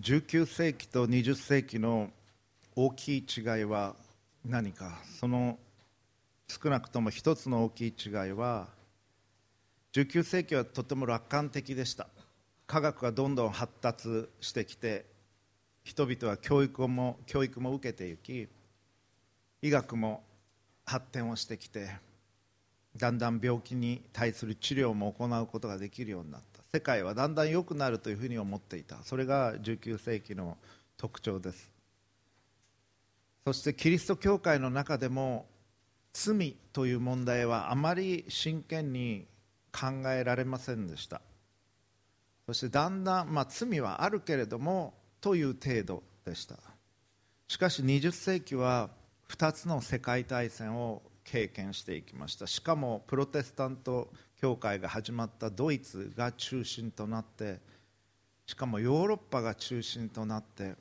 19世紀と20世紀の大きい違いは何か？その少なくとも一つの大きい違いは19世紀はとても楽観的でした。科学がどんどん発達してきて人々は教育も教育も受けていき医学も発展をしてきてだんだん病気に対する治療も行うことができるようになった。世界はだんだん良くなるというふうに思っていた。それが19世紀の特徴です。そしてキリスト教会の中でも罪という問題はあまり真剣に考えられませんでした。そしてだんだん、まあ、罪はあるけれどもという程度でした。しかし20世紀は2つの世界大戦を経験していきました。しかもプロテスタント教会が始まったドイツが中心となってしかもヨーロッパが中心となって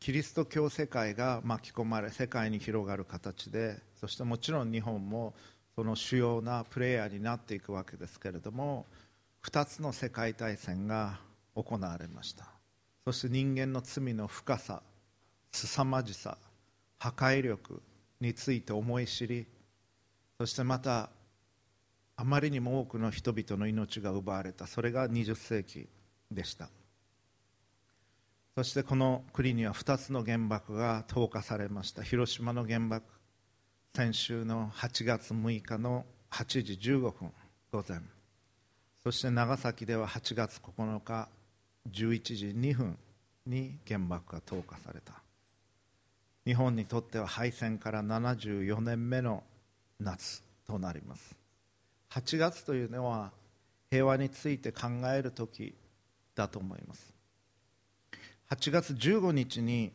キリスト教世界が巻き込まれ世界に広がる形でそしてもちろん日本もその主要なプレイヤーになっていくわけですけれども2つの世界大戦が行われました。そして人間の罪の深さ凄まじさ破壊力について思い知りそしてまたあまりにも多くの人々の命が奪われた。それが20世紀でした。そしてこの国には2つの原爆が投下されました。広島の原爆先週の8月6日の8時15分午前。そして長崎では8月9日11時2分に原爆が投下された。日本にとっては敗戦から74年目の夏となります。8月というのは平和について考える時だと思います。8月15日に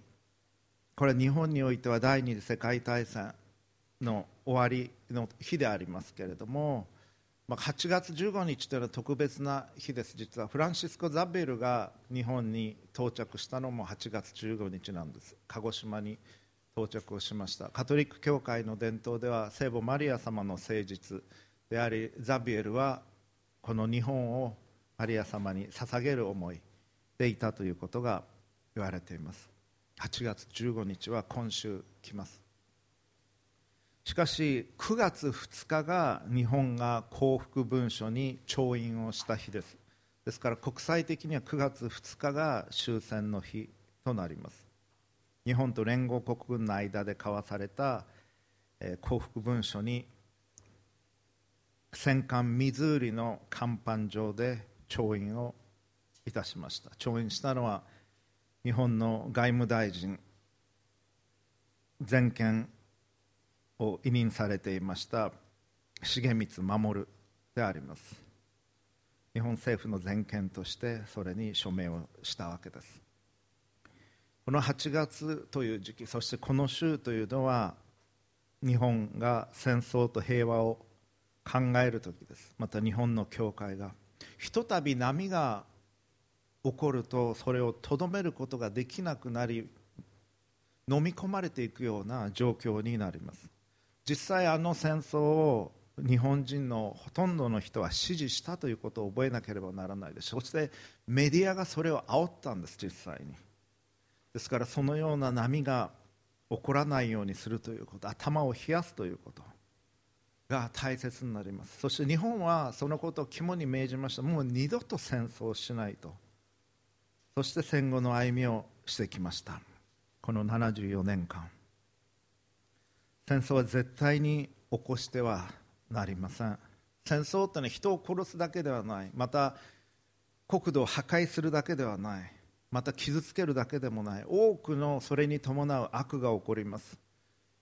これは日本においては第二次世界大戦の終わりの日でありますけれどもま8月15日というのは特別な日です。実はフランシスコ・ザベルが日本に到着したのも8月15日なんです。鹿児島に到着をしました。カトリック教会の伝統では聖母マリア様の誠実でありザビエルはこの日本をマリア様に捧げる思いでいたということが言われています。8月15日は今週来ます。しかし9月2日が日本が幸福文書に調印をした日です。ですから国際的には9月2日が終戦の日となります。日本と連合国軍の間で交わされた、えー、幸福文書に戦艦ミズーリの甲板上で調印をいたしました。調印したのは日本の外務大臣全権を委任されていました重光守であります。日本政府の全権としてそれに署名をしたわけです。この8月という時期そしてこの週というのは日本が戦争と平和を考える時です。また日本の教会が。ひとたび波が起こるとそれをとどめることができなくなり飲み込まれていくような状況になります。実際あの戦争を日本人のほとんどの人は支持したということを覚えなければならないですそしてメディアがそれを煽ったんです実際に。ですからそのような波が起こらないようにするということ頭を冷やすということ。が大切になります。そして日本はそのことを肝に銘じました。もう二度と戦争しないと。そして戦後の歩みをしてきました。この74年間。戦争は絶対に起こしてはなりません。戦争というのは人を殺すだけではない。また国土を破壊するだけではない。また傷つけるだけでもない。多くのそれに伴う悪が起こります。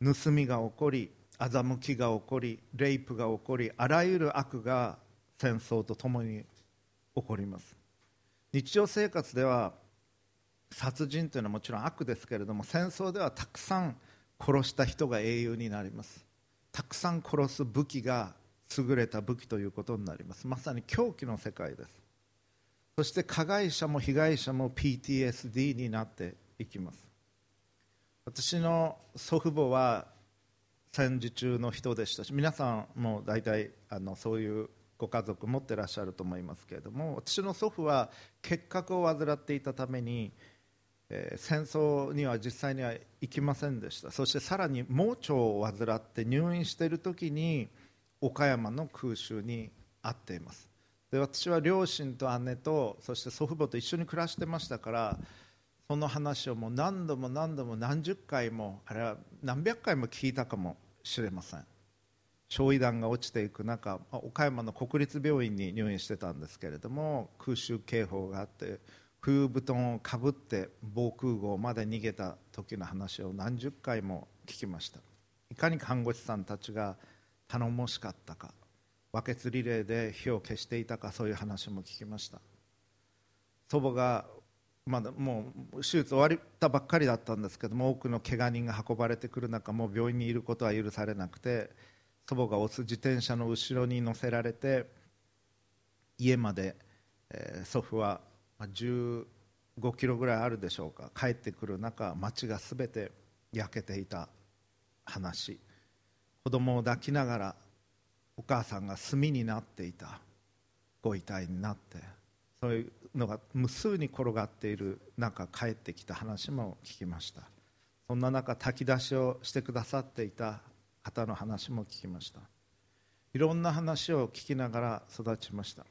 盗みが起こり欺きが起こりレイプが起こりあらゆる悪が戦争とともに起こります。日常生活では殺人というのはもちろん悪ですけれども戦争ではたくさん殺した人が英雄になります。たくさん殺す武器が優れた武器ということになります。まさに狂気の世界です。そして加害者も被害者も PTSD になっていきます。私の祖父母は戦時中の人でしたし皆さんも大体あのそういうご家族持ってらっしゃると思いますけれども私の祖父は結核を患っていたためにえー戦争には実際には行きませんでした。そしてさらに盲腸を患って入院している時に岡山の空襲に遭っています。で私は両親と姉とそして祖父母と一緒に暮らしてましたからその話をもう何度も何度も何十回もあれは何百回も聞いたかもしれません。焼夷弾が落ちていく中岡山の国立病院に入院してたんですけれども空襲警報があって冬布団をかぶって防空壕まで逃げた時の話を何十回も聞きました。いかに看護師さんたちが頼もしかったかバケツリレーで火を消していたかそういう話も聞きました。祖母がまだもう手術終わったばっかりだったんですけども多くの怪我人が運ばれてくる中もう病院にいることは許されなくて祖母が押す自転車の後ろに乗せられて家まで、えー祖父は15キロぐらいあるでしょうか帰ってくる中街がすべて焼けていた話。子供を抱きながらお母さんが炭になっていたご遺体になってそういうのが無数に転がっている中帰ってきた話も聞きました。そんな中炊き出しをしてくださっていた方の話も聞きました。いろんな話を聞きながら育ちました。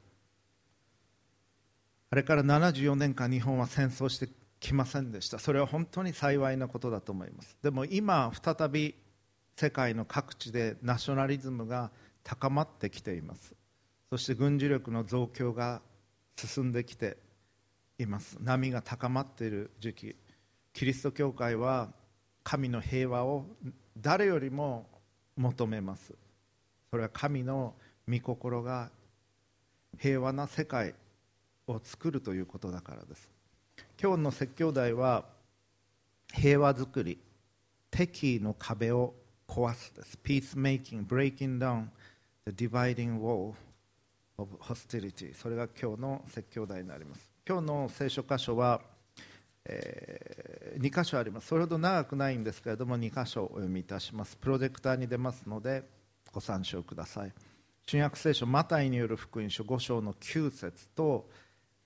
あれから74年間日本は戦争してきませんでした。それは本当に幸いなことだと思います。でも今再び世界の各地でナショナリズムが高まってきています。そして軍事力の増強が進んできています。波が高まっている時期。キリスト教会は神の平和を誰よりも求めます。それは神の御心が平和な世界を作るということだからです。今日の説教題は平和づくり。敵意の壁を壊すです。Peacemaking, breaking down the dividing wall of hostility. それが今日の説教題になります。今日の聖書箇所は、え2箇所あります。それほど長くないんですけれども2箇所お読みいたします。プロジェクターに出ますのでご参照ください。新約聖書マタイによる福音書5章の9節と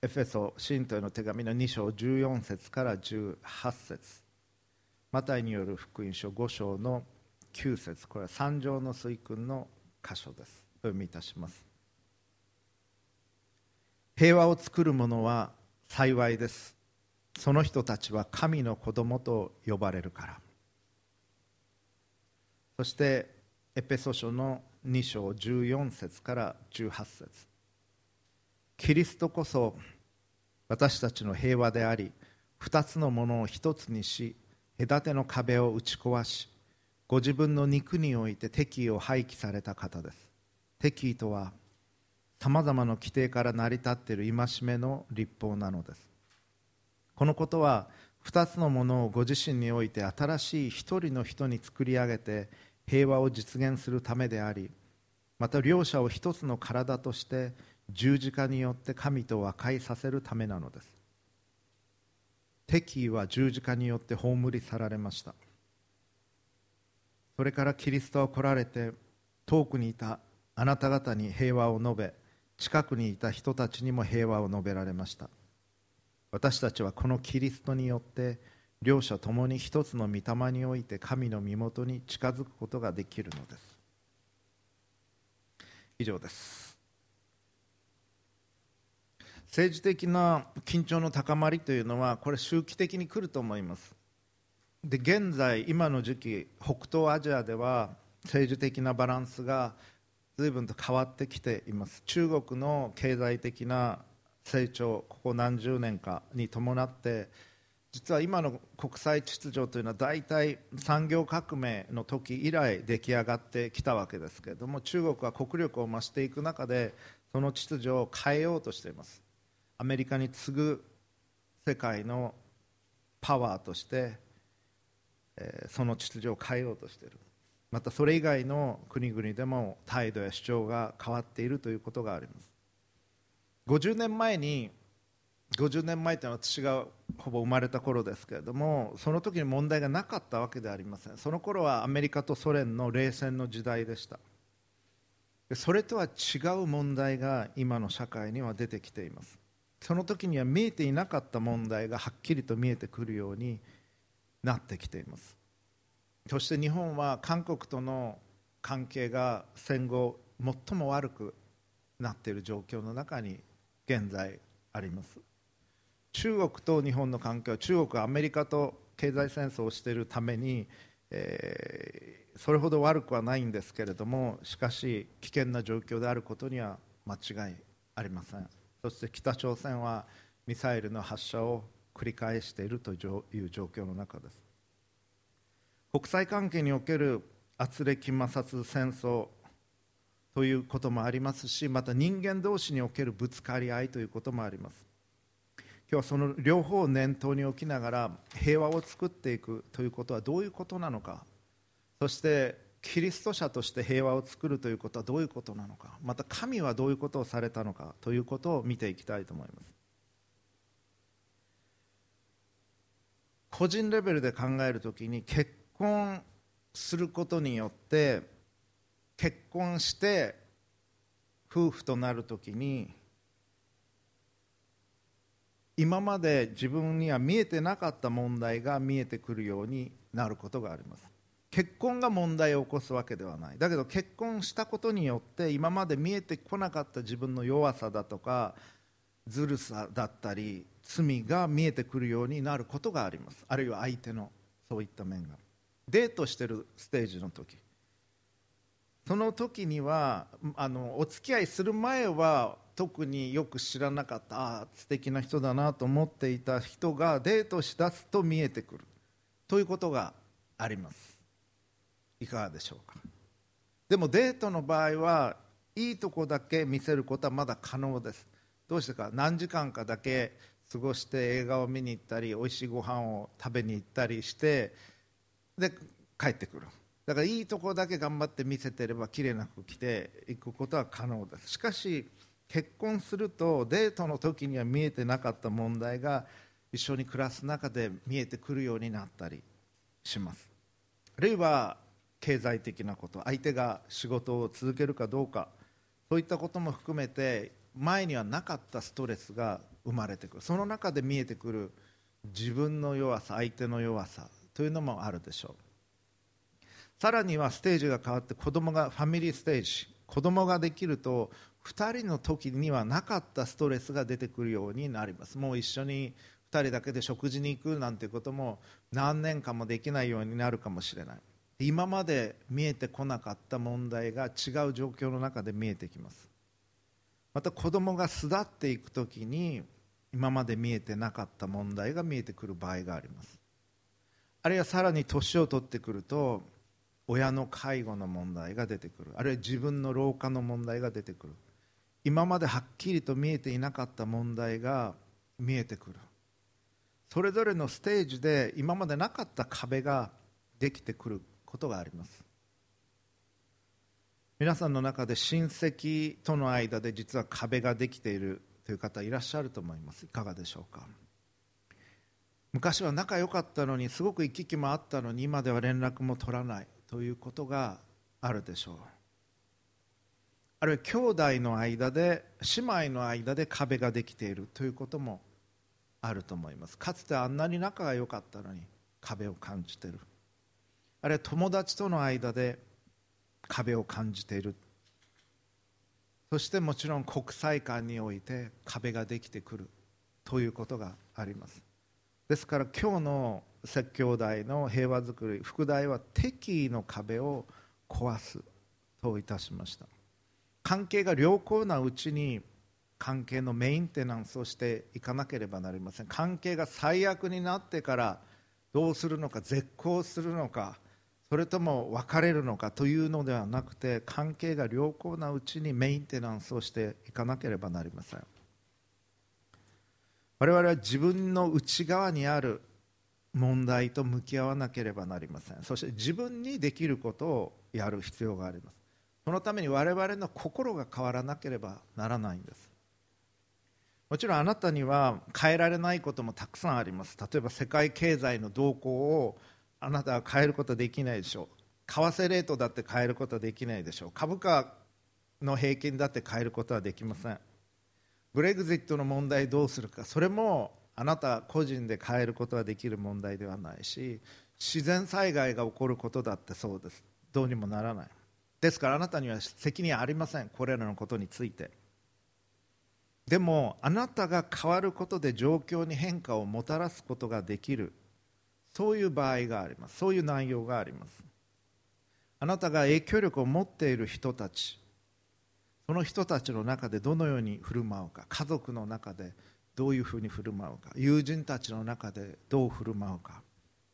エフェソ信徒への手紙の2章14節から18節。マタイによる福音書5章の9節。これは三条の水訓の箇所です。お読みいたします。平和を作る者は幸いです。その人たちは神の子供と呼ばれるから。そしてエペソ書の2章14節から18節。キリストこそ私たちの平和であり二つのものを一つにし隔ての壁を打ち壊しご自分の肉において敵意を廃棄された方です。敵意とはさまざまな規定から成り立っている戒めの立法なのです。このことは二つのものをご自身において新しい一人の人に作り上げて平和を実現するためでありまた両者を一つの体として十字架によって神と和解させるためなのです。敵意は十字架によって葬り去られました。それからキリストは来られて遠くにいたあなた方に平和を述べ近くにいた人たちにも平和を述べられました。私たちはこのキリストによって両者ともに一つの御霊において神の身元に近づくことができるのです。以上です。政治的な緊張の高まりというのはこれ周期的に来ると思います。で現在今の時期北東アジアでは政治的なバランスが随分と変わってきています。中国の経済的な成長ここ何十年かに伴って実は今の国際秩序というのは大体産業革命の時以来出来上がってきたわけですけれども中国は国力を増していく中でその秩序を変えようとしています。アメリカに次ぐ世界のパワーとして、えーその秩序を変えようとしている。またそれ以外の国々でも態度や主張が変わっているということがあります。50年前に50年前というのは私がほぼ生まれた頃ですけれどもその時に問題がなかったわけではありません。その頃はアメリカとソ連の冷戦の時代でした。それとは違う問題が今の社会には出てきています。その時には見えていなかった問題がはっきりと見えてくるようになってきています。そして日本は韓国との関係が戦後最も悪くなっている状況の中に現在あります。中国と日本の関係は中国はアメリカと経済戦争をしているために、えー、それほど悪くはないんですけれどもしかし危険な状況であることには間違いありません。そして北朝鮮はミサイルの発射を繰り返しているという状況の中です。国際関係における圧力摩擦戦争ということもありますしまた人間同士におけるぶつかり合いということもあります。今日はその両方を念頭に置きながら平和を作っていくということはどういうことなのかそしてキリスト者として平和を作るということはどういうことなのかまた神はどういうことをされたのかということを見ていきたいと思います。個人レベルで考えるときに結婚することによって結婚して夫婦となるときに今まで自分には見えてなかった問題が見えてくるようになることがあります。結婚が問題を起こすわけではない。だけど結婚したことによって今まで見えてこなかった自分の弱さだとかずるさだったり罪が見えてくるようになることがあります。あるいは相手のそういった面が。デートしてるステージの時。その時にはあのお付き合いする前は特によく知らなかったあ素敵な人だなと思っていた人がデートしだすと見えてくる。ということがあります。いかがでしょうか。でもデートの場合はいいとこだけ見せることはまだ可能です。どうしてか何時間かだけ過ごして映画を見に行ったり美味しいご飯を食べに行ったりしてで帰ってくる。だからいいとこだけ頑張って見せてれば綺麗な服着ていくことは可能です。しかし結婚するとデートの時には見えてなかった問題が一緒に暮らす中で見えてくるようになったりします。あるいは経済的なこと相手が仕事を続けるかどうかそういったことも含めて前にはなかったストレスが生まれてくる。その中で見えてくる自分の弱さ相手の弱さというのもあるでしょう。さらにはステージが変わって子供がファミリーステージ子供ができると2人の時にはなかったストレスが出てくるようになります。もう一緒に2人だけで食事に行くなんてことも何年間もできないようになるかもしれない。今まで見えてこなかった問題が違う状況の中で見えてきます。また子供が巣立っていく時に今まで見えてなかった問題が見えてくる場合があります。あるいはさらに年を取ってくると親の介護の問題が出てくる。あるいは自分の老化の問題が出てくる。今まではっきりと見えていなかった問題が見えてくる。それぞれのステージで今までなかった壁ができてくることがあります。皆さんの中で親戚との間で実は壁ができているという方いらっしゃると思います。いかがでしょうか？昔は仲良かったのにすごく行き来もあったのに今では連絡も取らないということがあるでしょう。あるいは兄弟の間で姉妹の間で壁ができているということもあると思います。かつてあんなに仲が良かったのに壁を感じている。あるいは友達との間で壁を感じている。そしてもちろん国際間において壁ができてくるということがあります。ですから今日の説教題の平和づくり副題は敵意の壁を壊すといたしました。関係が良好なうちに関係のメンテナンスをしていかなければなりません。関係が最悪になってからどうするのか絶交するのかそれとも別れるのかというのではなくて関係が良好なうちにメンテナンスをしていかなければなりません。我々は自分の内側にある問題と向き合わなければなりません。そして自分にできることをやる必要があります。そのために我々の心が変わらなければならないんです。もちろんあなたには変えられないこともたくさんあります。例えば世界経済の動向をあなたは変えることできないでしょう。為替レートだって変えることはできないでしょう。株価の平均だって変えることはできません。ブレグジットの問題どうするか。それもあなた個人で変えることができる問題ではないし自然災害が起こることだってそうです。どうにもならない。ですからあなたには責任ありません。これらのことについて。でもあなたが変わることで状況に変化をもたらすことができる。そういう場合があります。そういう内容があります。あなたが影響力を持っている人たち。その人たちの中でどのように振る舞うか家族の中でどういうふうに振る舞うか友人たちの中でどう振る舞うか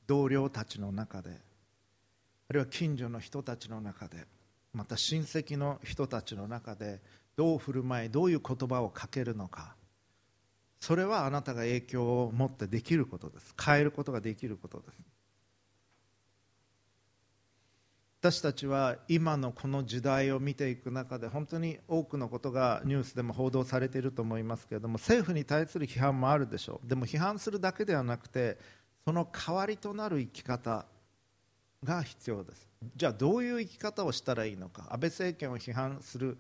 同僚たちの中であるいは近所の人たちの中でまた親戚の人たちの中でどう振る舞いどういう言葉をかけるのかそれはあなたが影響を持ってできることです。変えることができることです。私たちは今のこの時代を見ていく中で本当に多くのことがニュースでも報道されていると思いますけれども政府に対する批判もあるでしょう。でも批判するだけではなくてその代わりとなる生き方が必要です。じゃあどういう生き方をしたらいいのか。安倍政権を批判する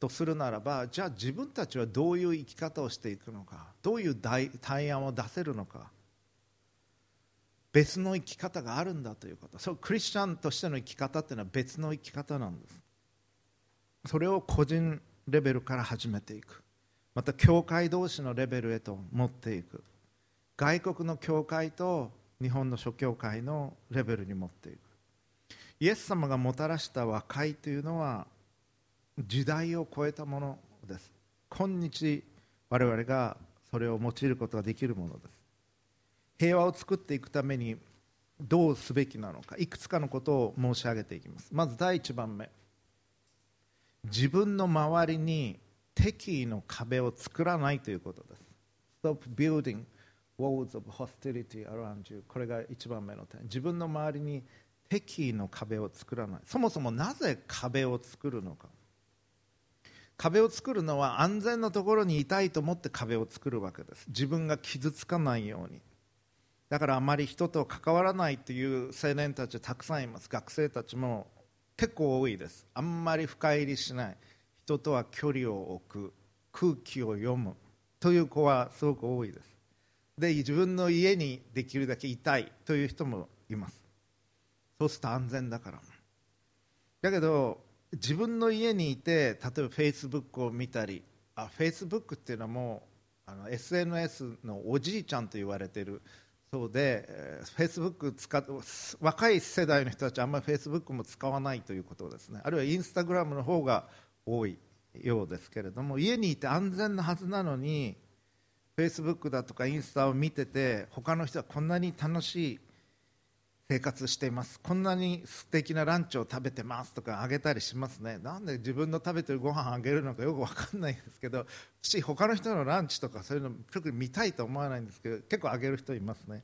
とするならばじゃあ自分たちはどういう生き方をしていくのか。どういう対案を出せるのか。別の生き方があるんだということ。そうクリスチャンとしての生き方っていうのは別の生き方なんです。それを個人レベルから始めていく。また教会同士のレベルへと持っていく。外国の教会と日本の諸教会のレベルに持っていく。イエス様がもたらした和解というのは時代を超えたものです。今日我々がそれを用いることができるものです。平和を作っていくためにどうすべきなのかいくつかのことを申し上げていきます。まず第1番目。自分の周りに敵意の壁を作らないということです。Stop building walls of hostility around you これが1番目の点。自分の周りに敵意の壁を作らない。そもそもなぜ壁を作るのか。壁を作るのは安全なところにいたいと思って壁を作るわけです。自分が傷つかないように。だからあまり人と関わらないという青年たちたくさんいます。学生たちも結構多いです。あんまり深入りしない。人とは距離を置く。空気を読む。という子はすごく多いです。で自分の家にできるだけいたい。という人もいます。そうすると安全だから。だけど自分の家にいて例えばフェイスブックを見たりあフェイスブックっていうのはもうあの SNS のおじいちゃんと言われてるそうでフェイスブック使若い世代の人たちはあんまりフェイスブックも使わないということですね。あるいはインスタグラムの方が多いようですけれども家にいて安全なはずなのにフェイスブックだとかインスタを見てて他の人はこんなに楽しい生活しています。こんなに素敵なランチを食べてますとかあげたりしますね。なんで自分の食べてるご飯あげるのかよく分かんないんですけど私他の人のランチとかそういうの特に見たいと思わないんですけど結構あげる人いますね。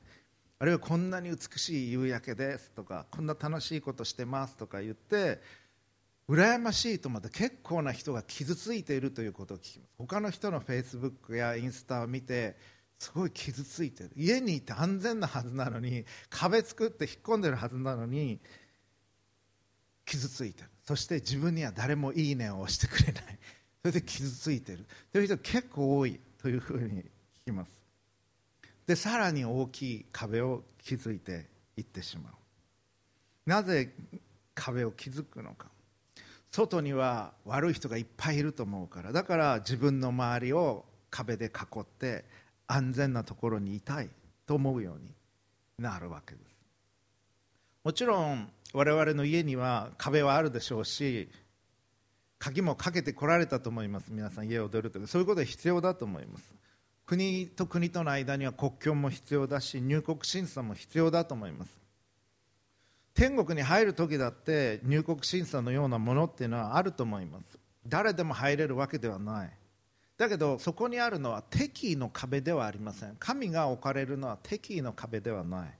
あるいはこんなに美しい夕焼けですとかこんな楽しいことしてますとか言って羨ましいと思って結構な人が傷ついているということを聞きます。他の人のフェイスブックやインスタを見てすごい傷ついてる。家にいて安全なはずなのに壁作って引っ込んでるはずなのに傷ついてる。そして自分には誰もいいねを押してくれない。それで傷ついてる。という人結構多いというふうに聞きます。でさらに大きい壁を築いていってしまう。なぜ壁を築くのか。外には悪い人がいっぱいいると思うから。だから自分の周りを壁で囲って安全なところにいたいと思うようになるわけです。もちろん我々の家には壁はあるでしょうし鍵もかけてこられたと思います。皆さん家を出るとき。そういうことは必要だと思います。国と国との間には国境も必要だし入国審査も必要だと思います。天国に入る時だって入国審査のようなものっていうのはあると思います。誰でも入れるわけではない。だけどそこにあるのは敵意の壁ではありません。神が置かれるのは敵意の壁ではない。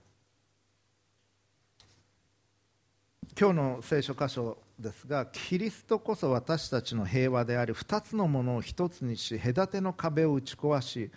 今日の聖書箇所ですがキリストこそ私たちの平和であり2つのものを1つにし隔ての壁を打ち壊し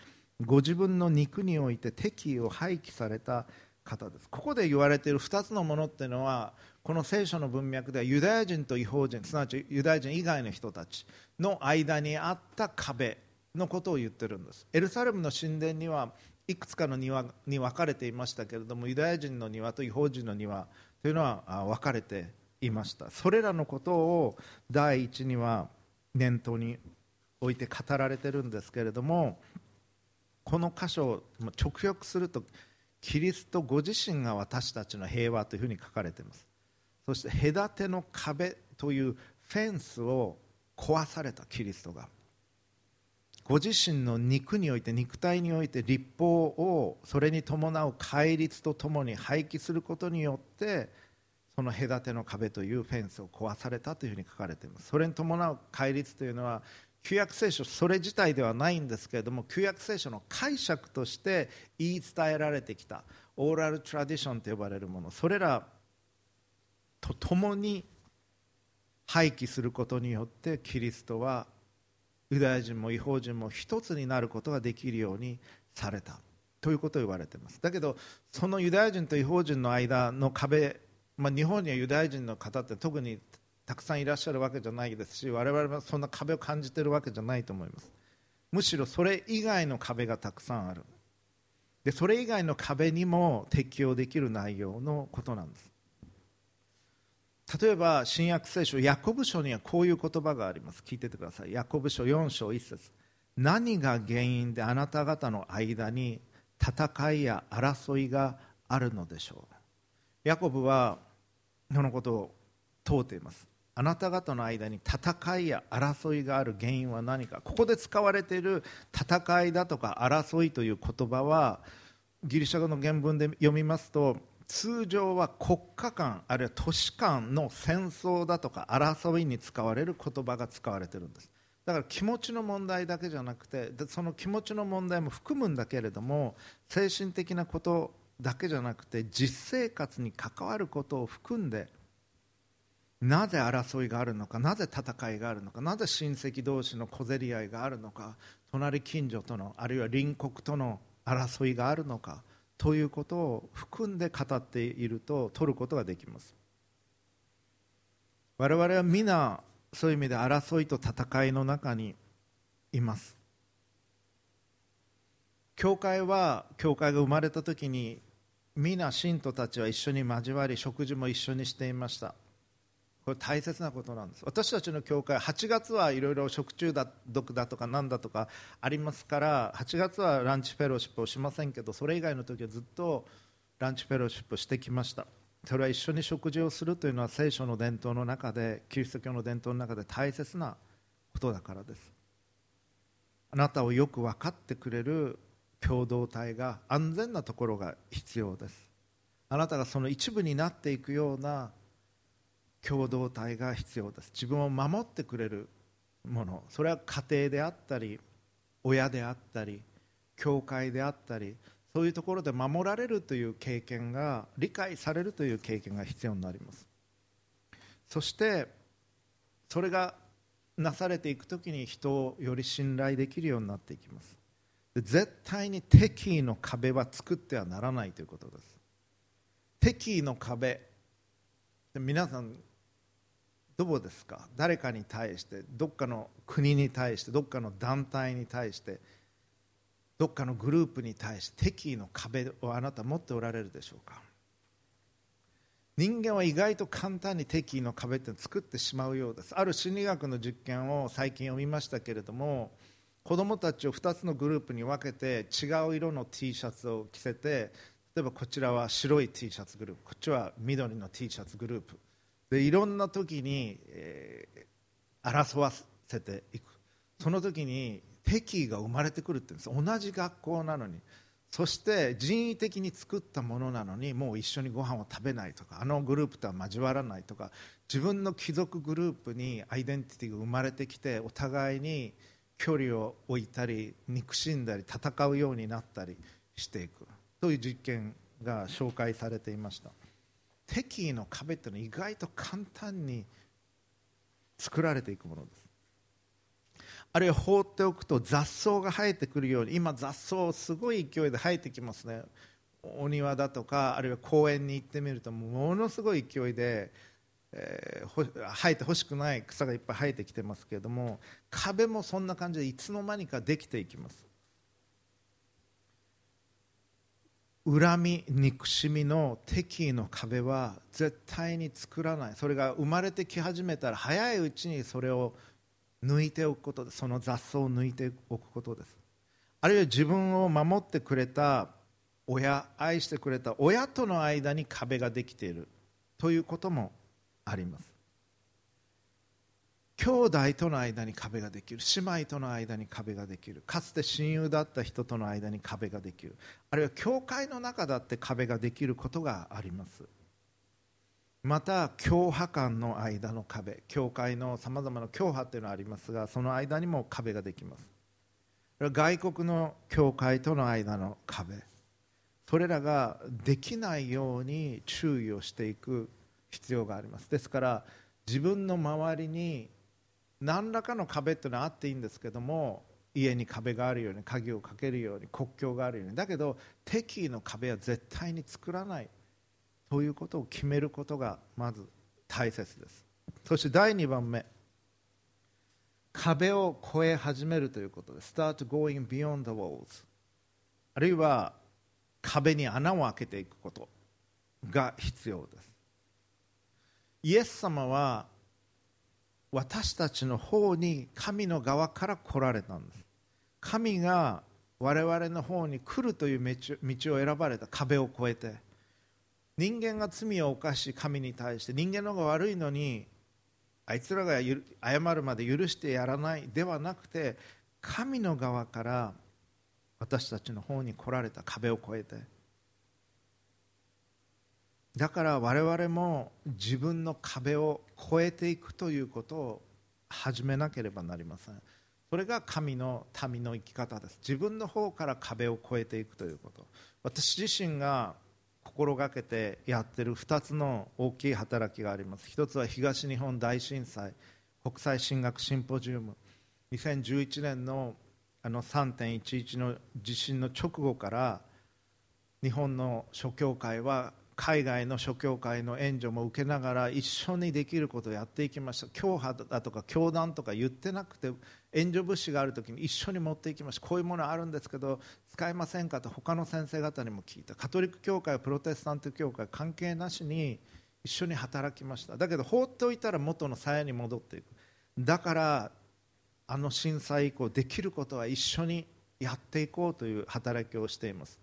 ご自分の肉において敵意を廃棄された方です。ここで言われている2つのものっていうのはこの聖書の文脈ではユダヤ人と違法人すなわちユダヤ人以外の人たちの間にあった壁のことを言ってるんです。エルサレムの神殿にはいくつかの庭に分かれていましたけれどもユダヤ人の庭と違法人の庭というのは分かれていました。それらのことを第一には念頭に置いて語られてるんですけれどもこの箇所を直訳するとキリストご自身が私たちの平和というふうに書かれています。そして隔ての壁というフェンスを壊されたキリストがご自身の肉において肉体において立法をそれに伴う戒律とともに廃棄することによってその隔ての壁というフェンスを壊されたというふうに書かれています。それに伴う戒律というのは旧約聖書それ自体ではないんですけれども旧約聖書の解釈として言い伝えられてきたオーラルトラディションと呼ばれるもの。それらとともに廃棄することによってキリストはユダヤ人も違法人も一つになることができるようにされた。ということを言われています。だけどそのユダヤ人と違法人の間の壁、まあ、日本にはユダヤ人の方って特にたくさんいらっしゃるわけじゃないですし我々はそんな壁を感じているわけじゃないと思います。むしろそれ以外の壁がたくさんある。でそれ以外の壁にも適用できる内容のことなんです。例えば新約聖書ヤコブ書にはこういう言葉があります。聞いててください。ヤコブ書4章1節。何が原因であなた方の間に戦いや争いがあるのでしょう。ヤコブはそのことを問うています。あなた方の間に戦いや争いがある原因は何か。ここで使われている戦いだとか争いという言葉はギリシャ語の原文で読みますと通常は国家間あるいは都市間の戦争だとか争いに使われる言葉が使われてるんです。だから気持ちの問題だけじゃなくてその気持ちの問題も含むんだけれども精神的なことだけじゃなくて実生活に関わることを含んでなぜ争いがあるのかなぜ戦いがあるのかなぜ親戚同士の小競り合いがあるのか隣近所とのあるいは隣国との争いがあるのかということを含んで語っていると取ることができます。我々は皆そういう意味で争いと戦いの中にいます。教会は教会が生まれた時に皆信徒たちは一緒に交わり食事も一緒にしていました。これ大切なことなんです。私たちの教会8月はいろいろ食中毒だとかなんだとかありますから8月はランチフェローシップをしませんけどそれ以外の時はずっとランチフェローシップをしてきました。それは一緒に食事をするというのは聖書の伝統の中でキリスト教の伝統の中で大切なことだからです。あなたをよく分かってくれる共同体が安全なところが必要です。あなたがその一部になっていくような共同体が必要です。自分を守ってくれるもの。それは家庭であったり親であったり教会であったりそういうところで守られるという経験が理解されるという経験が必要になります。そしてそれがなされていくときに人をより信頼できるようになっていきます。絶対に敵意の壁は作ってはならないということです。敵意の壁皆さんどうですか？誰かに対してどっかの国に対してどっかの団体に対してどっかのグループに対して敵意の壁をあなた持っておられるでしょうか？人間は意外と簡単に敵意の壁って作ってしまうようです。ある心理学の実験を最近読みましたけれども子供たちを2つのグループに分けて違う色の T シャツを着せて例えばこちらは白い T シャツグループこっちは緑の T シャツグループ。でいろんな時に、えー、争わせていく。その時に敵意が生まれてくるって言うんです。同じ学校なのに。そして人為的に作ったものなのにもう一緒にご飯を食べないとかあのグループとは交わらないとか自分の貴族グループにアイデンティティが生まれてきてお互いに距離を置いたり憎しんだり戦うようになったりしていく。という実験が紹介されていました。敵意の壁っていうのは意外と簡単に作られていくものです。あるいは放っておくと雑草が生えてくるように今雑草すごい勢いで生えてきますね。お庭だとかあるいは公園に行ってみるとものすごい勢いでえー、生えてほしくない草がいっぱい生えてきてますけれども壁もそんな感じでいつの間にかできていきます。恨み憎しみの敵意の壁は絶対に作らない。それが生まれてき始めたら早いうちにそれを抜いておくことその雑草を抜いておくことです。あるいは自分を守ってくれた親愛してくれた親との間に壁ができているということもあります。兄弟との間に壁ができる。姉妹との間に壁ができる。かつて親友だった人との間に壁ができる。あるいは教会の中だって壁ができることがあります。また教派間の間の壁。教会のさまざまな教派というのはありますがその間にも壁ができます。外国の教会との間の壁。それらができないように注意をしていく必要があります。ですから自分の周りに何らかの壁っていうのはあっていいんですけども家に壁があるように鍵をかけるように国境があるように。だけど敵意の壁は絶対に作らない。ということを決めることがまず大切です。そして第2番目。壁を越え始めるということで Start going beyond the walls あるいは壁に穴を開けていくことが必要です。イエス様は私たちの方に神の側から来られたんです。神が我々の方に来るという道を選ばれた。壁を越えて。人間が罪を犯し神に対して。人間の方が悪いのにあいつらが謝るまで許してやらない。ではなくて神の側から私たちの方に来られた。壁を越えて。だから我々も自分の壁を越えていくということを始めなければなりません。それが神の民の生き方です。自分の方から壁を越えていくということ。私自身が心がけてやってる2つの大きい働きがあります。一つは東日本大震災国際進学シンポジウム。2011年のあの3.11の地震の直後から日本の諸教会は海外の諸教会の援助も受けながら一緒にできることをやっていきました。教派だとか教団とか言ってなくて援助物資がある時に一緒に持っていきました。こういうものあるんですけど使いませんかと他の先生方にも聞いた。カトリック教会プロテスタント教会関係なしに一緒に働きました。だけど放っておいたら元の鞘に戻っていく。だからあの震災以降できることは一緒にやっていこうという働きをしています。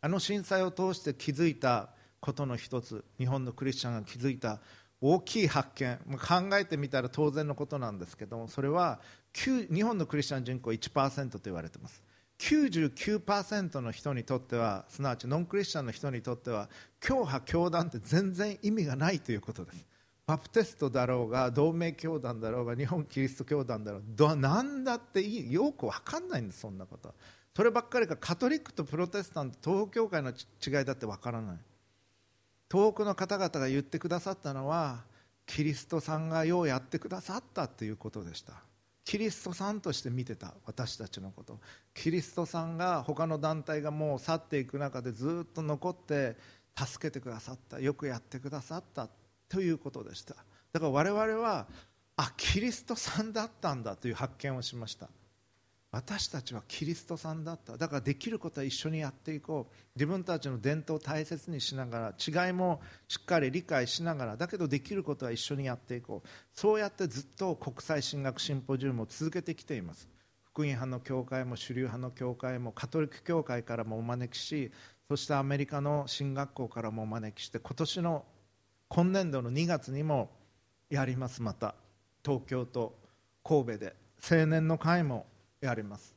あの震災を通して気づいたことの一つ日本のクリスチャンが気づいた大きい発見。考えてみたら当然のことなんですけどもそれは日本のクリスチャン人口1%と言われています。99%の人にとってはすなわちノンクリスチャンの人にとっては教派教団って全然意味がないということです。バプテストだろうが同盟教団だろうが日本キリスト教団だろうど何だっていいよく分かんないんですそんなこと。そればっかりかカトリックとプロテスタント東教会の違いだって分からない。遠くの方々が言ってくださったのはキリストさんがようやってくださったということでした。キリストさんとして見てた私たちのこと。キリストさんが他の団体がもう去っていく中でずっと残って助けてくださったよくやってくださったということでした。だから我々はあキリストさんだったんだという発見をしました。私たちはキリストさんだった。だからできることは一緒にやっていこう。自分たちの伝統を大切にしながら違いもしっかり理解しながらだけどできることは一緒にやっていこう。そうやってずっと国際進学シンポジウムを続けてきています。福音派の教会も主流派の教会もカトリック教会からもお招きしそしてアメリカの進学校からもお招きして今年の今年度の2月にもやりますまた東京と神戸で青年の会もやります。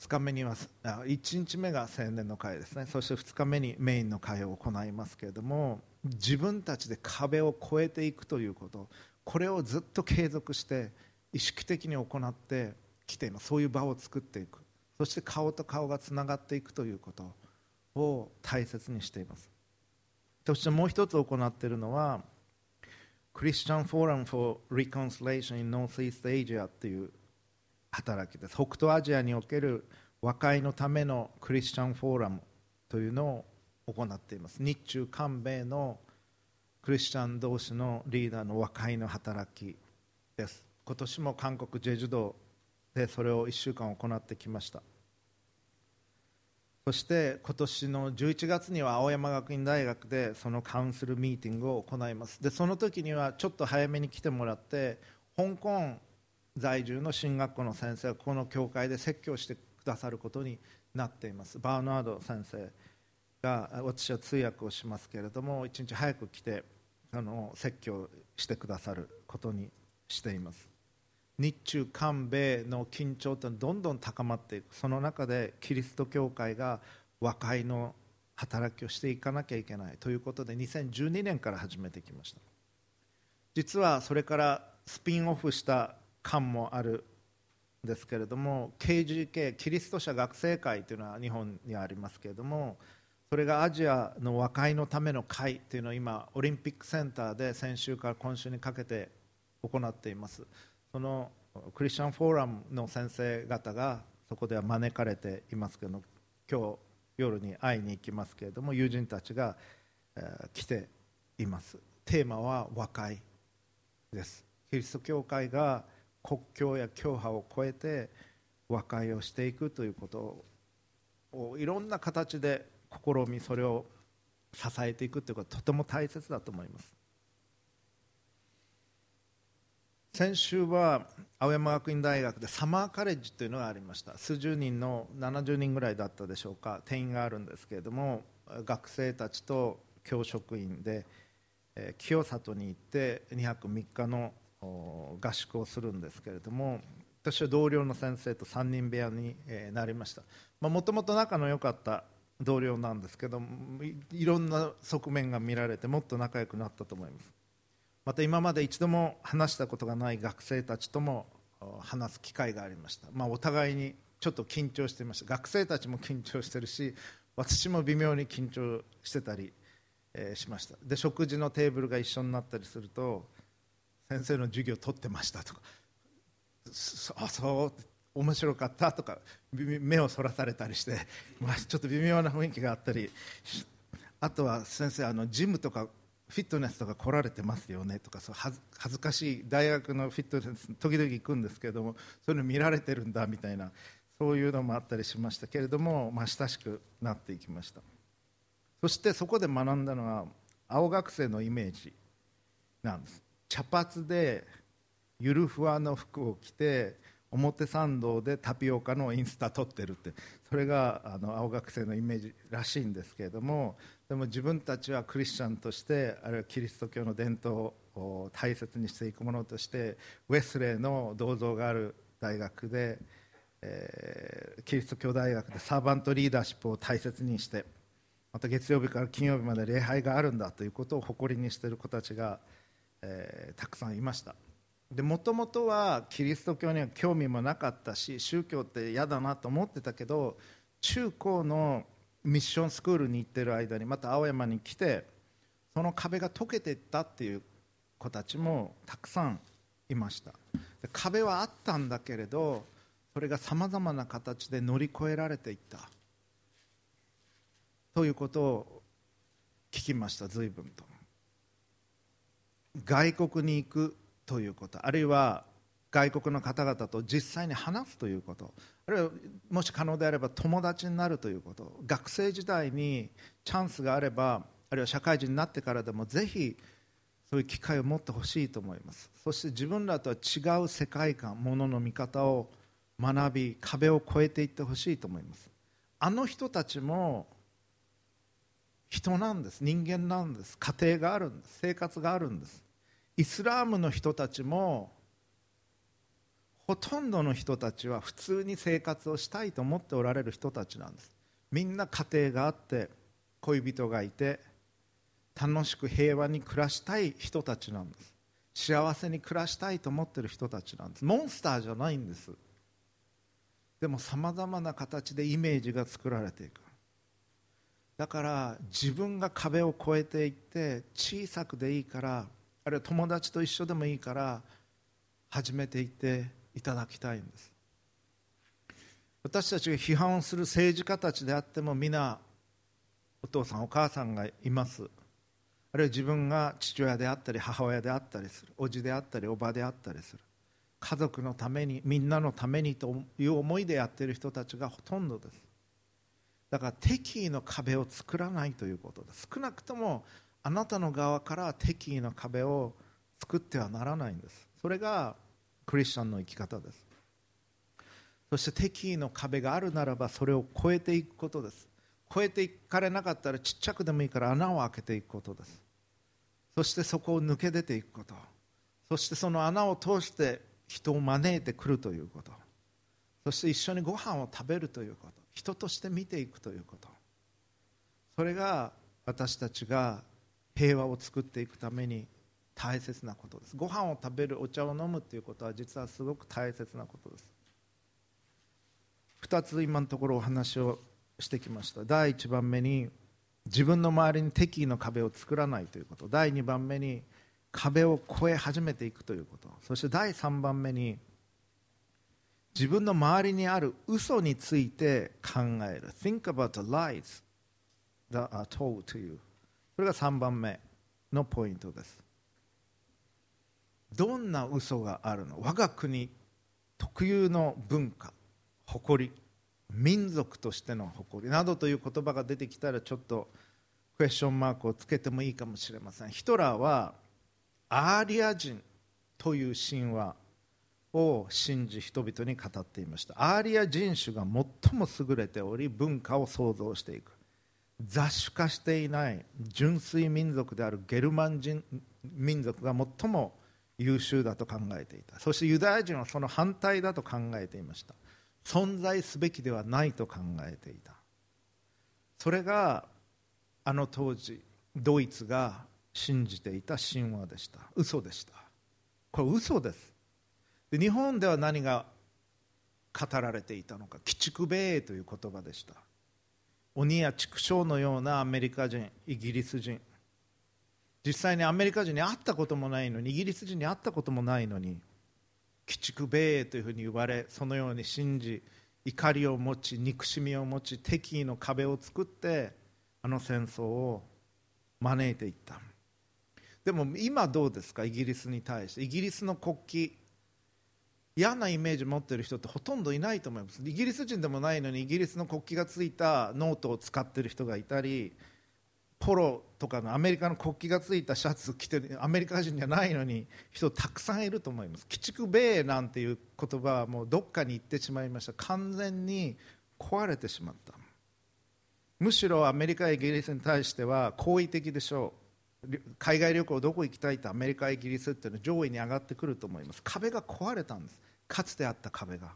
2日目には1日目が青年の会ですね。そして2日目にメインの会を行いますけれども自分たちで壁を越えていくということこれをずっと継続して意識的に行ってきています。そういう場を作っていく。そして顔と顔がつながっていくということを大切にしています。そしてもう一つ行っているのは Christian Forum for Reconciliation in Northeast Asia っていう働きです北東アジアにおける和解のためのクリスチャンフォーラムというのを行っています。日中韓米のクリスチャン同士のリーダーの和解の働きです。今年も韓国ジェジュ道でそれを1週間行ってきました。そして今年の11月には青山学院大学でそのカウンスルミーティングを行います。でその時にはちょっと早めに来てもらって香港在住の進学校の先生がこの教会で説教してくださることになっています。バーナード先生が私は通訳をしますけれども一日早く来てあの説教してくださることにしています。日中韓米の緊張とどんどん高まっていくその中でキリスト教会が和解の働きをしていかなきゃいけないということで2012年から始めてきました。実はそれからスピンオフした感もあるんですけれども KGK キリスト者学生会というのは日本にありますけれどもそれがアジアの和解のための会というのを今オリンピックセンターで先週から今週にかけて行っています。そのクリスチャンフォーラムの先生方がそこでは招かれていますけど今日夜に会いに行きますけれども友人たちが、えー、来ています。テーマは和解です。キリスト教会が国境や教派を超えて和解をしていくということをいろんな形で試みそれを支えていくということはとても大切だと思います。先週は青山学院大学でサマーカレッジというのがありました。数十人の70人ぐらいだったでしょうか。定員があるんですけれども学生たちと教職員で清里に行って2泊3日の合宿をするんですけれども私は同僚の先生と3人部屋になりました。もともと仲の良かった同僚なんですけどいろんな側面が見られてもっと仲良くなったと思います。また今まで一度も話したことがない学生たちとも話す機会がありました、まあ、お互いにちょっと緊張していました。学生たちも緊張してるし私も微妙に緊張してたり、しました。で食事のテーブルが一緒になったりすると先生の授業を取ってましたとか。あそう面白かったとか目をそらされたりして、まあ、ちょっと微妙な雰囲気があったり。あとは先生あのジムとかフィットネスとか来られてますよねとかそう恥ずかしい大学のフィットネス時々行くんですけれどもそういうの見られてるんだみたいなそういうのもあったりしましたけれども、まあ、親しくなっていきました。そしてそこで学んだのは青学生のイメージなんです。茶髪でゆるふわの服を着て表参道でタピオカのインスタ撮ってるってそれがあの青学生のイメージらしいんですけれどもでも自分たちはクリスチャンとしてあるいはキリスト教の伝統を大切にしていくものとしてウェスレーの銅像がある大学で、えー、キリスト教大学でサーバントリーダーシップを大切にしてまた月曜日から金曜日まで礼拝があるんだということを誇りにしている子たちが、えー、たくさんいました。もともとはキリスト教には興味もなかったし宗教って嫌だなと思ってたけど中高のミッションスクールに行ってる間にまた青山に来てその壁が解けていったっていう子たちもたくさんいました。で壁はあったんだけれどそれがさまざまな形で乗り越えられていった。ということを聞きました随分と。外国に行くということあるいは外国の方々と実際に話すということあるいはもし可能であれば友達になるということ学生時代にチャンスがあればあるいは社会人になってからでもぜひそういう機会を持ってほしいと思います。そして自分らとは違う世界観ものの見方を学び壁を越えていってほしいと思います。あの人たちも人なんです。人間なんです。家庭があるんです。生活があるんです。イスラームの人たちもほとんどの人たちは普通に生活をしたいと思っておられる人たちなんです。みんな家庭があって恋人がいて楽しく平和に暮らしたい人たちなんです。幸せに暮らしたいと思ってる人たちなんです。モンスターじゃないんです。でもさまざまな形でイメージが作られていく。だから自分が壁を越えていって小さくでいいからあるいは友達と一緒でもいいから始めていっていただきたいんです。私たちが批判をする政治家たちであっても皆お父さんお母さんがいます。あるいは自分が父親であったり母親であったりする。叔父であったりおばであったりする。家族のためにみんなのためにという思いでやっている人たちがほとんどです。だから敵意の壁を作らないということです。少なくともあなたの側から敵意の壁を作ってはならないんです。それがクリスチャンの生き方です。そして敵意の壁があるならばそれを越えていくことです。越えていかれなかったらちっちゃくでもいいから穴を開けていくことです。そしてそこを抜け出ていくこと。そしてその穴を通して人を招いてくるということ。そして一緒にご飯を食べるということ。人として見ていくということ。それが私たちが平和を作っていくために大切なことです。ご飯を食べるお茶を飲むということは実はすごく大切なことです。2つ今のところお話をしてきました。第1番目に自分の周りに敵意の壁を作らないということ。第2番目に壁を越え始めていくということ。そして第3番目に自分の周りにある嘘について考える。Think about the lies that are told to you. それが3番目のポイントです。どんな嘘があるの？我が国特有の文化誇り民族としての誇りなどという言葉が出てきたらちょっとクエスチョンマークをつけてもいいかもしれません。ヒトラーはアーリア人という神話を信じ人々に語っていました。アーリア人種が最も優れており文化を創造していく。雑種化していない純粋民族であるゲルマン人民族が最も優秀だと考えていた。そしてユダヤ人はその反対だと考えていました。存在すべきではないと考えていた。それがあの当時ドイツが信じていた神話でした。嘘でした。これ嘘です。で日本では何が語られていたのか。鬼畜米英という言葉でした。鬼や畜生のようなアメリカ人イギリス人。実際にアメリカ人に会ったこともないのにイギリス人に会ったこともないのに鬼畜米英というふうに言われそのように信じ怒りを持ち憎しみを持ち敵意の壁を作ってあの戦争を招いていった。でも今どうですか？イギリスに対して。イギリスの国旗嫌なイメージ持ってる人ってほとんどいないと思います。イギリス人でもないのにイギリスの国旗がついたノートを使ってる人がいたりポロとかのアメリカの国旗がついたシャツ着てるアメリカ人じゃないのに人たくさんいると思います。鬼畜米なんていう言葉はもうどっかに行ってしまいました。完全に壊れてしまった。むしろアメリカやイギリスに対しては好意的でしょう。海外旅行どこ行きたいってアメリカイギリスっていうのは上位に上がってくると思います。壁が壊れたんです。かつてあった壁が。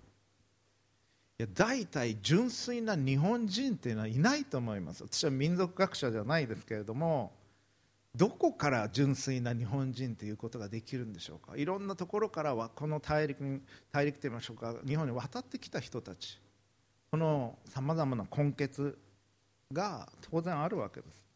いや大体純粋な日本人っていうのはいないと思います。私は民族学者じゃないですけれどもどこから純粋な日本人ということができるんでしょうか。いろんなところからはこの大陸に大陸といいましょうか。日本に渡ってきた人たち。このさまざまな根血が当然あるわけです。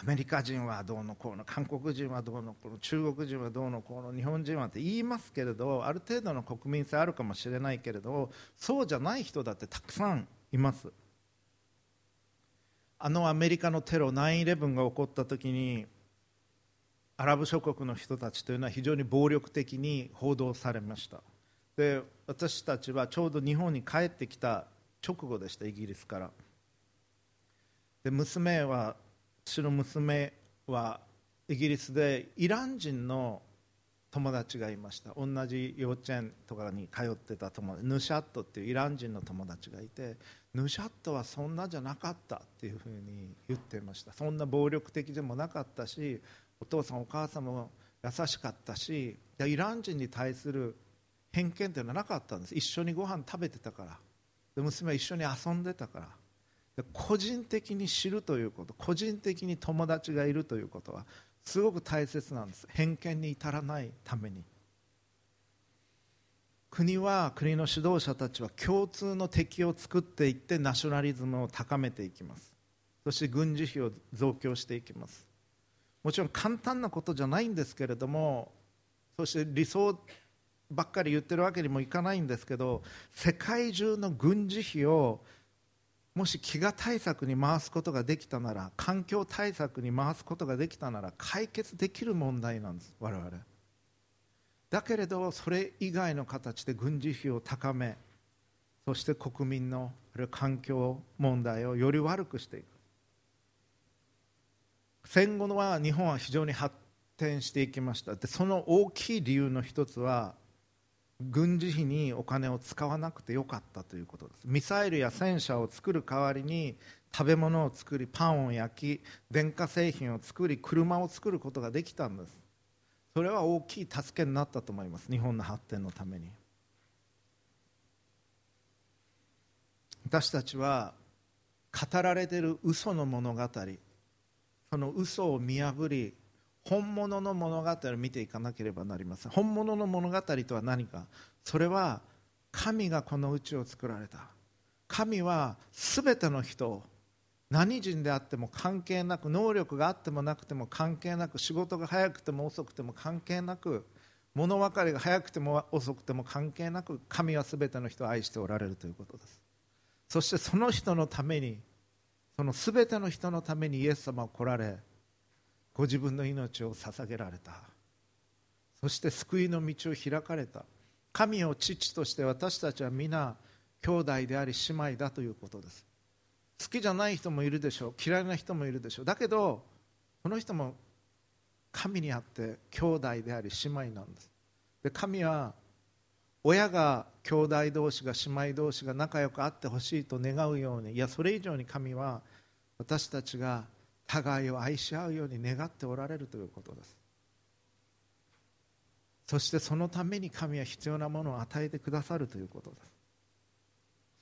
アメリカ人はどうのこうの韓国人はどうのこうの中国人はどうのこうの日本人はって言いますけれどある程度の国民性あるかもしれないけれどそうじゃない人だってたくさんいます。あのアメリカのテロ9-11が起こった時にアラブ諸国の人たちというのは非常に暴力的に報道されました。で私たちはちょうど日本に帰ってきた直後でしたイギリスから。で娘は私の娘はイギリスでイラン人の友達がいました。同じ幼稚園とかに通ってた友達。ヌシャットっていうイラン人の友達がいてヌシャットはそんなじゃなかったっていうふうに言ってました。そんな暴力的でもなかったしお父さんお母さんも優しかったしイラン人に対する偏見っていうのはなかったんです。一緒にご飯食べてたから。で娘は一緒に遊んでたから。個人的に知るということ個人的に友達がいるということはすごく大切なんです。偏見に至らないために。国は国の指導者たちは共通の敵を作っていってナショナリズムを高めていきます。そして軍事費を増強していきます。もちろん簡単なことじゃないんですけれどもそして理想ばっかり言ってるわけにもいかないんですけど世界中の軍事費をもし飢餓対策に回すことができたなら環境対策に回すことができたなら解決できる問題なんです我々。だけれどそれ以外の形で軍事費を高めそして国民の環境問題をより悪くしていく。戦後は日本は非常に発展していきました。でその大きい理由の一つは軍事費にお金を使わなくてよかったということです。ミサイルや戦車を作る代わりに食べ物を作りパンを焼き電化製品を作り車を作ることができたんです。それは大きい助けになったと思います。日本の発展のために。私たちは語られている嘘の物語その嘘を見破り本物の物語を見ていかなければなりません。本物の物語とは何か。それは神がこの宇宙を作られた。神は全ての人を何人であっても関係なく能力があってもなくても関係なく仕事が早くても遅くても関係なく物分かりが早くても遅くても関係なく神は全ての人を愛しておられるということです。そしてその人のためにその全ての人のためにイエス様は来られご自分の命を捧げられた。そして救いの道を開かれた。神を父として私たちは皆兄弟であり姉妹だということです。好きじゃない人もいるでしょう。嫌いな人もいるでしょう。だけどこの人も神にあって兄弟であり姉妹なんです。で神は親が兄弟同士が姉妹同士が仲良くあってほしいと願うようにいやそれ以上に神は私たちが互いを愛し合うように願っておられるということです。そしてそのために神は必要なものを与えてくださるということです。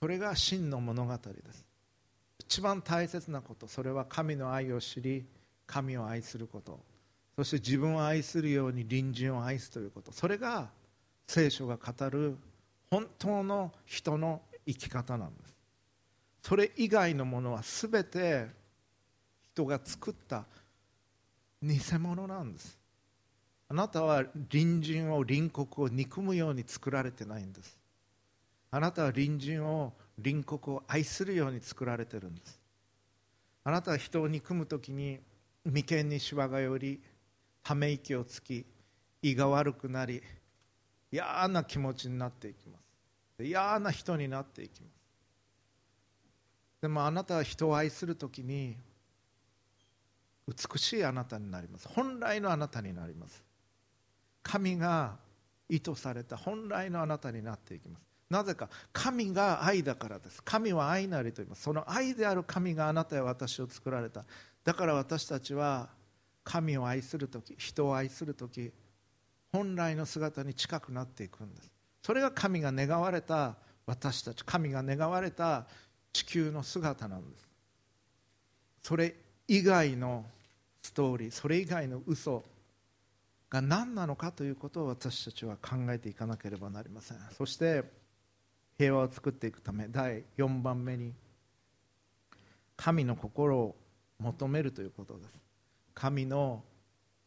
それが真の物語です。一番大切なこと。それは神の愛を知り神を愛すること。そして自分を愛するように隣人を愛すということ。それが聖書が語る本当の人の生き方なんです。それ以外のものは全て人が作った偽物なんです。あなたは隣人を隣国を憎むように作られてないんです。あなたは隣人を隣国を愛するように作られてるんです。あなたは人を憎む時に眉間にしわが寄りため息をつき胃が悪くなり嫌な気持ちになっていきます。嫌な人になっていきます。でもあなたは人を愛する時に美しいあなたになります。本来のあなたになります。神が意図された本来のあなたになっていきます。なぜか神が愛だからです。神は愛なりと言います。その愛である神があなたや私を作られた。だから私たちは神を愛する時人を愛する時本来の姿に近くなっていくんです。それが神が願われた私たち神が願われた地球の姿なんです。それ以外のストーリーそれ以外の嘘が何なのかということを私たちは考えていかなければなりません。そして平和を作っていくため第4番目に神の心を求めるということです。神の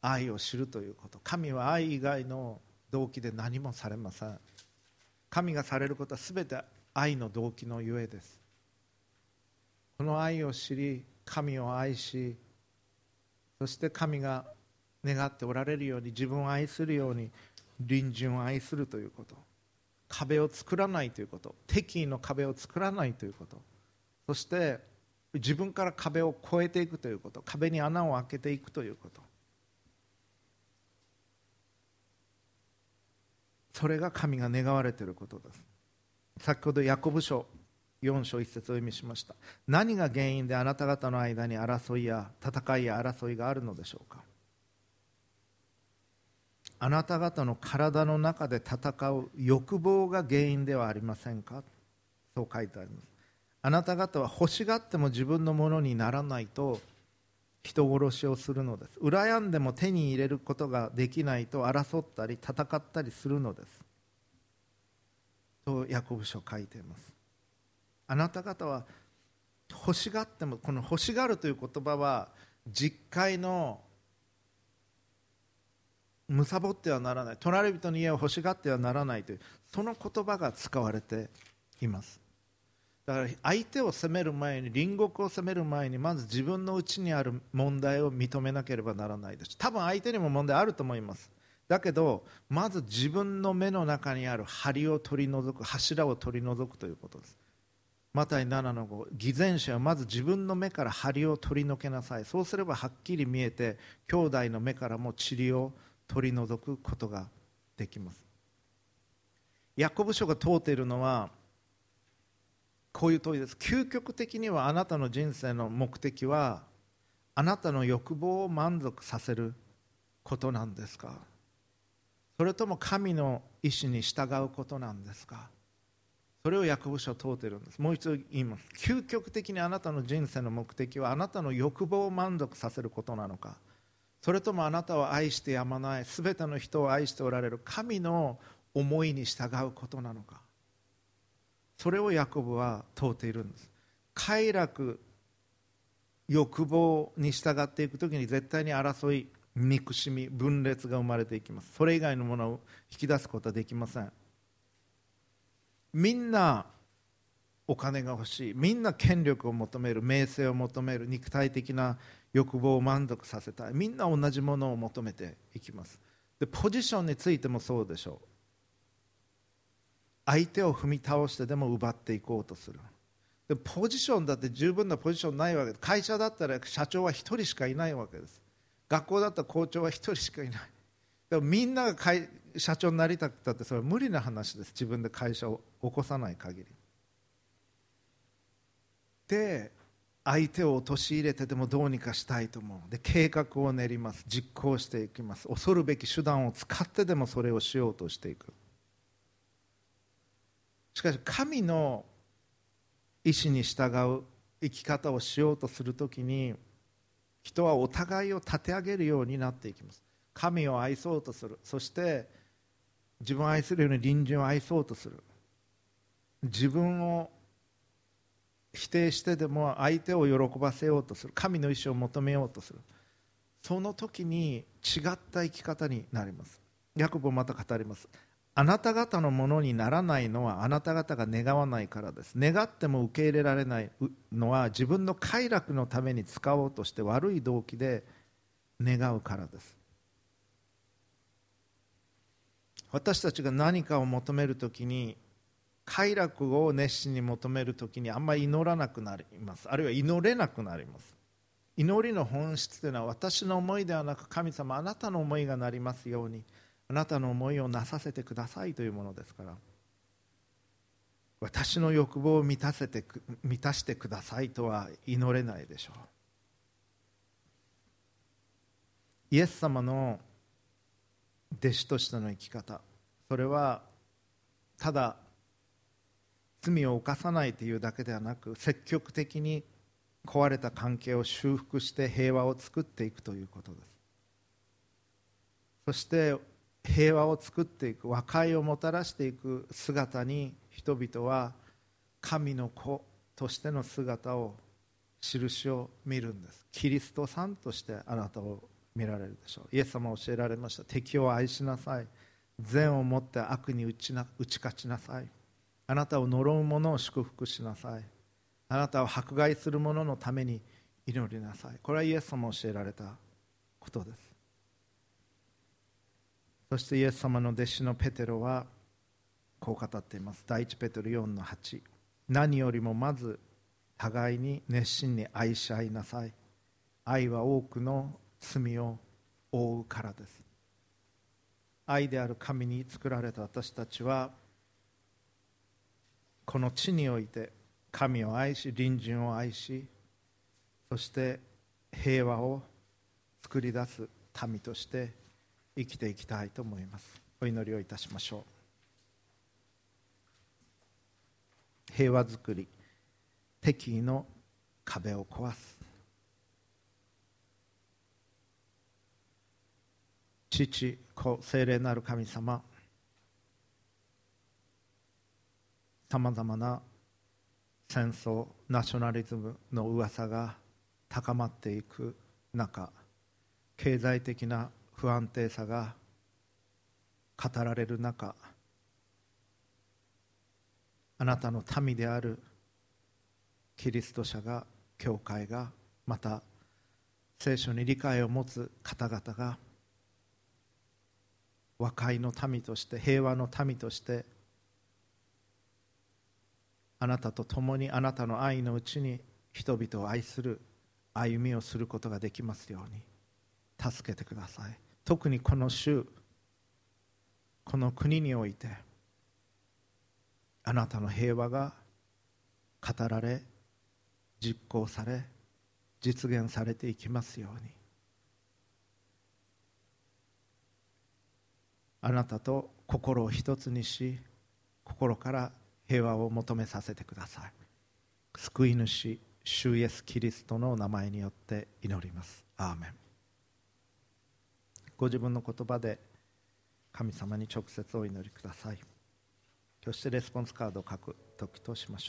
愛を知るということ。神は愛以外の動機で何もされません。神がされることは全て愛の動機のゆえです。この愛を知り神を愛しそして神が願っておられるように自分を愛するように隣人を愛するということ。壁を作らないということ。敵意の壁を作らないということ。そして自分から壁を越えていくということ。壁に穴を開けていくということ。それが神が願われていることです。先ほどヤコブ書4章1節を読みしました。何が原因であなた方の間に争いや戦いや争いがあるのでしょうか？あなた方の体の中で戦う欲望が原因ではありませんか？そう書いてあります。あなた方は欲しがっても自分のものにならないと人殺しをするのです。羨んでも手に入れることができないと争ったり戦ったりするのです。とヤコブ書書いています。あなた方は欲しがってもこの欲しがるという言葉は実会のむさぼってはならない。隣人の家を欲しがってはならないというその言葉が使われています。だから相手を責める前に隣国を責める前にまず自分の内にある問題を認めなければならないです。多分相手にも問題あると思います。だけどまず自分の目の中にある梁を取り除く柱を取り除くということです。マタイ7の5偽善者はまず自分の目から梁を取り除けなさい。そうすればはっきり見えて兄弟の目からも塵を取り除くことができます。ヤコブ書が問うているのはこういう問いです。究極的にはあなたの人生の目的はあなたの欲望を満足させることなんですか？それとも神の意志に従うことなんですか？それをヤコブ書は問うているんです。もう一度言います。究極的にあなたの人生の目的はあなたの欲望を満足させることなのか。それともあなたを愛してやまない全ての人を愛しておられる神の思いに従うことなのか。それをヤコブは問うているんです。快楽欲望に従っていく時に絶対に争い憎しみ分裂が生まれていきます。それ以外のものを引き出すことはできません。みんなお金が欲しい。みんな権力を求める。名声を求める。肉体的な欲望を満足させたい。みんな同じものを求めていきます。でポジションについてもそうでしょう。相手を踏み倒してでも奪っていこうとする。でポジションだって十分なポジションないわけです。会社だったら社長は1人しかいないわけです。学校だったら校長は1人しかいない。でもみんなが会社長になりたくたってそれは無理な話です。自分で会社を起こさない限り。で相手を陥れてでもどうにかしたいと思う。で計画を練ります。実行していきます。恐るべき手段を使ってでもそれをしようとしていく。しかし神の意志に従う生き方をしようとするときに人はお互いを立て上げるようになっていきます。神を愛そうとする。そして自分を愛するように隣人を愛そうとする。自分を否定してでも相手を喜ばせようとする。神の意志を求めようとする。その時に違った生き方になります。ヤコブまた語ります。あなた方のものにならないのはあなた方が願わないからです。願っても受け入れられないのは自分の快楽のために使おうとして悪い動機で願うからです。私たちが何かを求めるときに快楽を熱心に求めるときにあんまり祈らなくなります。あるいは祈れなくなります。祈りの本質というのは私の思いではなく神様あなたの思いがなりますようにあなたの思いをなさせてくださいというものですから。私の欲望を満たせて満たしてくださいとは祈れないでしょう。イエス様の弟子としての生き方。それはただ罪を犯さないというだけではなく積極的に壊れた関係を修復して平和を作っていくということです。そして平和を作っていく和解をもたらしていく姿に人々は神の子としての姿を印を見るんです。キリストさんとしてあなたを見られるでしょう。イエス様は教えられました。敵を愛しなさい。善をもって悪に打ちな打ち勝ちなさい。あなたを呪う者を祝福しなさい。あなたを迫害する者のために祈りなさい。これはイエス様を教えられたことです。そしてイエス様の弟子のペテロはこう語っています。第一ペテロ4の8何よりもまず互いに熱心に愛し合いなさい。愛は多くの罪を覆うからです。愛である神に作られた私たちはこの地において神を愛し隣人を愛しそして平和を作り出す民として生きていきたいと思います。お祈りをいたしましょう。平和づくり敵意の壁を壊す。父子精霊なる神様さまざまな戦争ナショナリズムの噂が高まっていく中経済的な不安定さが語られる中あなたの民であるキリスト者が教会がまた聖書に理解を持つ方々が和解の民として平和の民としてあなたと共にあなたの愛のうちに人々を愛する歩みをすることができますように助けてください。特にこの週この国においてあなたの平和が語られ実行され実現されていきますように。あなたと心を一つにし心から平和を求めさせてください。救い主主イエス・キリストの名前によって祈ります。アーメン。ご自分の言葉で神様に直接お祈りください。そしてレスポンスカードを書く時としましょう。